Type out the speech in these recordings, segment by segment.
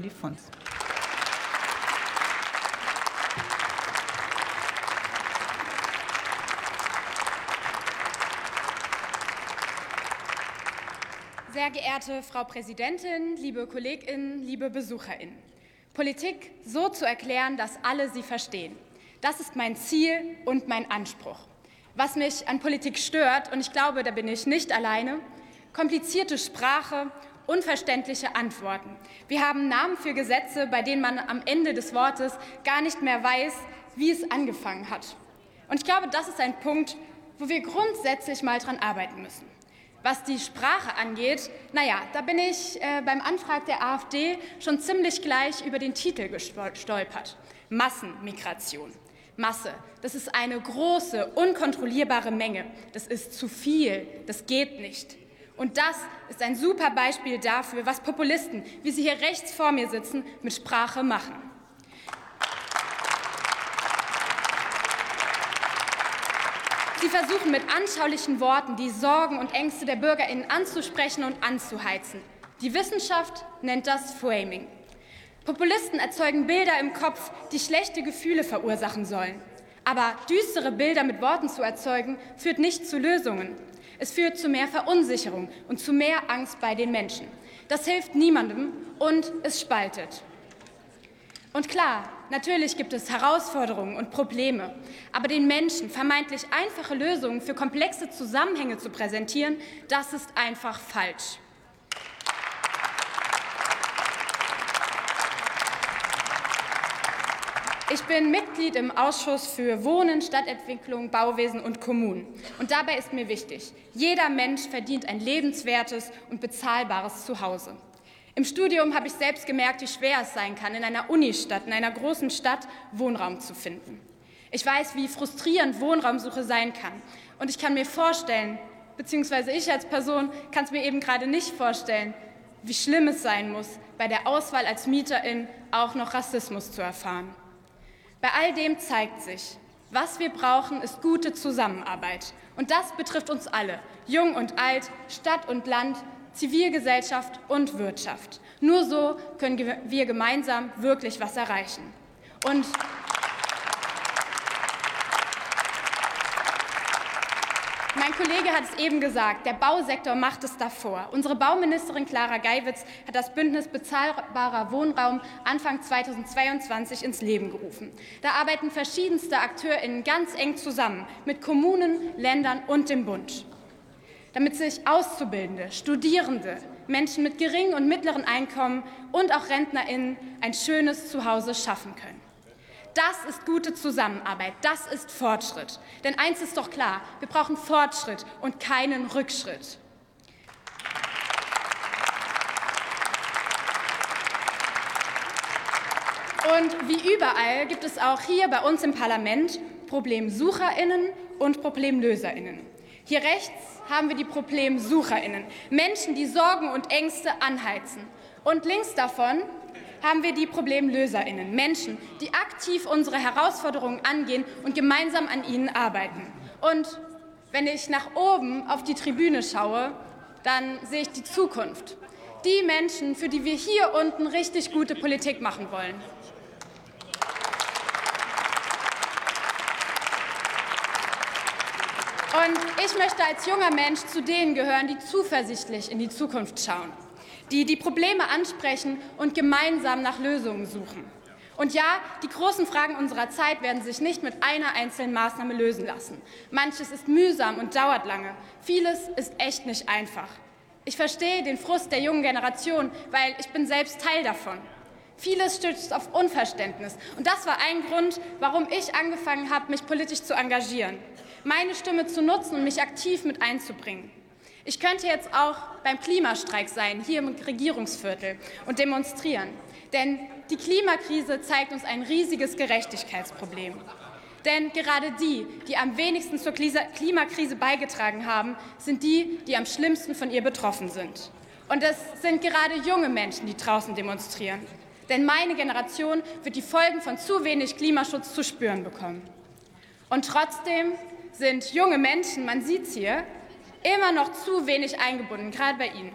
Nathalie Fons. Sehr geehrte Frau Präsidentin, liebe Kolleginnen, liebe Besucherinnen. Politik so zu erklären, dass alle sie verstehen. Das ist mein Ziel und mein Anspruch. Was mich an Politik stört, und ich glaube, da bin ich nicht alleine, komplizierte Sprache, unverständliche Antworten. Wir haben Namen für Gesetze, bei denen man am Ende des Wortes gar nicht mehr weiß, wie es angefangen hat. Und ich glaube, das ist ein Punkt, wo wir grundsätzlich mal dran arbeiten müssen. Was die Sprache angeht, naja, da bin ich äh, beim Antrag der AfD schon ziemlich gleich über den Titel gestolpert. Massenmigration. Masse, das ist eine große, unkontrollierbare Menge. Das ist zu viel, das geht nicht. Und das ist ein super Beispiel dafür, was Populisten, wie sie hier rechts vor mir sitzen, mit Sprache machen. Sie versuchen mit anschaulichen Worten die Sorgen und Ängste der Bürgerinnen anzusprechen und anzuheizen. Die Wissenschaft nennt das Framing. Populisten erzeugen Bilder im Kopf, die schlechte Gefühle verursachen sollen. Aber düstere Bilder mit Worten zu erzeugen, führt nicht zu Lösungen. Es führt zu mehr Verunsicherung und zu mehr Angst bei den Menschen. Das hilft niemandem und es spaltet. Und klar, natürlich gibt es Herausforderungen und Probleme, aber den Menschen vermeintlich einfache Lösungen für komplexe Zusammenhänge zu präsentieren, das ist einfach falsch. Ich bin Mitglied im Ausschuss für Wohnen, Stadtentwicklung, Bauwesen und Kommunen. Und dabei ist mir wichtig, jeder Mensch verdient ein lebenswertes und bezahlbares Zuhause. Im Studium habe ich selbst gemerkt, wie schwer es sein kann, in einer Unistadt, in einer großen Stadt Wohnraum zu finden. Ich weiß, wie frustrierend Wohnraumsuche sein kann. Und ich kann mir vorstellen, beziehungsweise ich als Person kann es mir eben gerade nicht vorstellen, wie schlimm es sein muss, bei der Auswahl als Mieterin auch noch Rassismus zu erfahren. Bei all dem zeigt sich, was wir brauchen, ist gute Zusammenarbeit. Und das betrifft uns alle, jung und alt, Stadt und Land, Zivilgesellschaft und Wirtschaft. Nur so können wir gemeinsam wirklich was erreichen. Und Mein Kollege hat es eben gesagt, der Bausektor macht es davor. Unsere Bauministerin Clara Geiwitz hat das Bündnis bezahlbarer Wohnraum Anfang 2022 ins Leben gerufen. Da arbeiten verschiedenste AkteurInnen ganz eng zusammen mit Kommunen, Ländern und dem Bund damit sich Auszubildende, Studierende, Menschen mit geringem und mittleren Einkommen und auch RentnerInnen ein schönes Zuhause schaffen können. Das ist gute Zusammenarbeit, das ist Fortschritt. Denn eins ist doch klar, wir brauchen Fortschritt und keinen Rückschritt. Und wie überall gibt es auch hier bei uns im Parlament Problemsucherinnen und Problemlöserinnen. Hier rechts haben wir die Problemsucherinnen, Menschen, die Sorgen und Ängste anheizen. Und links davon haben wir die Problemlöserinnen, Menschen, die aktiv unsere Herausforderungen angehen und gemeinsam an ihnen arbeiten. Und wenn ich nach oben auf die Tribüne schaue, dann sehe ich die Zukunft. Die Menschen, für die wir hier unten richtig gute Politik machen wollen. Und ich möchte als junger Mensch zu denen gehören, die zuversichtlich in die Zukunft schauen, die die Probleme ansprechen und gemeinsam nach Lösungen suchen. Und ja, die großen Fragen unserer Zeit werden sich nicht mit einer einzelnen Maßnahme lösen lassen. Manches ist mühsam und dauert lange. Vieles ist echt nicht einfach. Ich verstehe den Frust der jungen Generation, weil ich bin selbst Teil davon. Vieles stützt auf Unverständnis. Und das war ein Grund, warum ich angefangen habe, mich politisch zu engagieren meine Stimme zu nutzen und mich aktiv mit einzubringen. Ich könnte jetzt auch beim Klimastreik sein, hier im Regierungsviertel, und demonstrieren. Denn die Klimakrise zeigt uns ein riesiges Gerechtigkeitsproblem. Denn gerade die, die am wenigsten zur Klimakrise beigetragen haben, sind die, die am schlimmsten von ihr betroffen sind. Und es sind gerade junge Menschen, die draußen demonstrieren. Denn meine Generation wird die Folgen von zu wenig Klimaschutz zu spüren bekommen. Und trotzdem sind junge Menschen, man sieht es hier, immer noch zu wenig eingebunden, gerade bei Ihnen.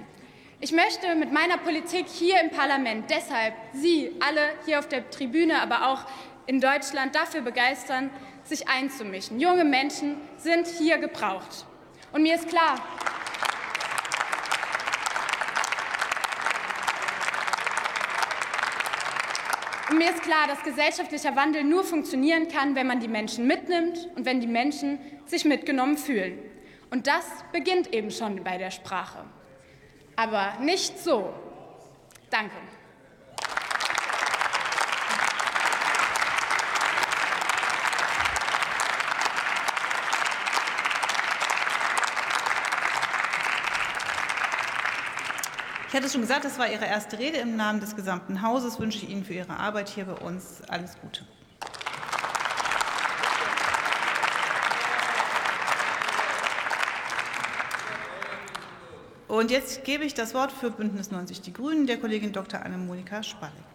Ich möchte mit meiner Politik hier im Parlament deshalb Sie alle hier auf der Tribüne, aber auch in Deutschland dafür begeistern, sich einzumischen. Junge Menschen sind hier gebraucht. Und mir ist klar, mir ist klar, dass gesellschaftlicher Wandel nur funktionieren kann, wenn man die Menschen mitnimmt und wenn die Menschen sich mitgenommen fühlen. Und das beginnt eben schon bei der Sprache. Aber nicht so. Danke. Ich hatte schon gesagt, das war Ihre erste Rede im Namen des gesamten Hauses. Wünsche ich Ihnen für Ihre Arbeit hier bei uns alles Gute. Und jetzt gebe ich das Wort für Bündnis 90 Die Grünen der Kollegin Dr. Anne-Monika Spalleck.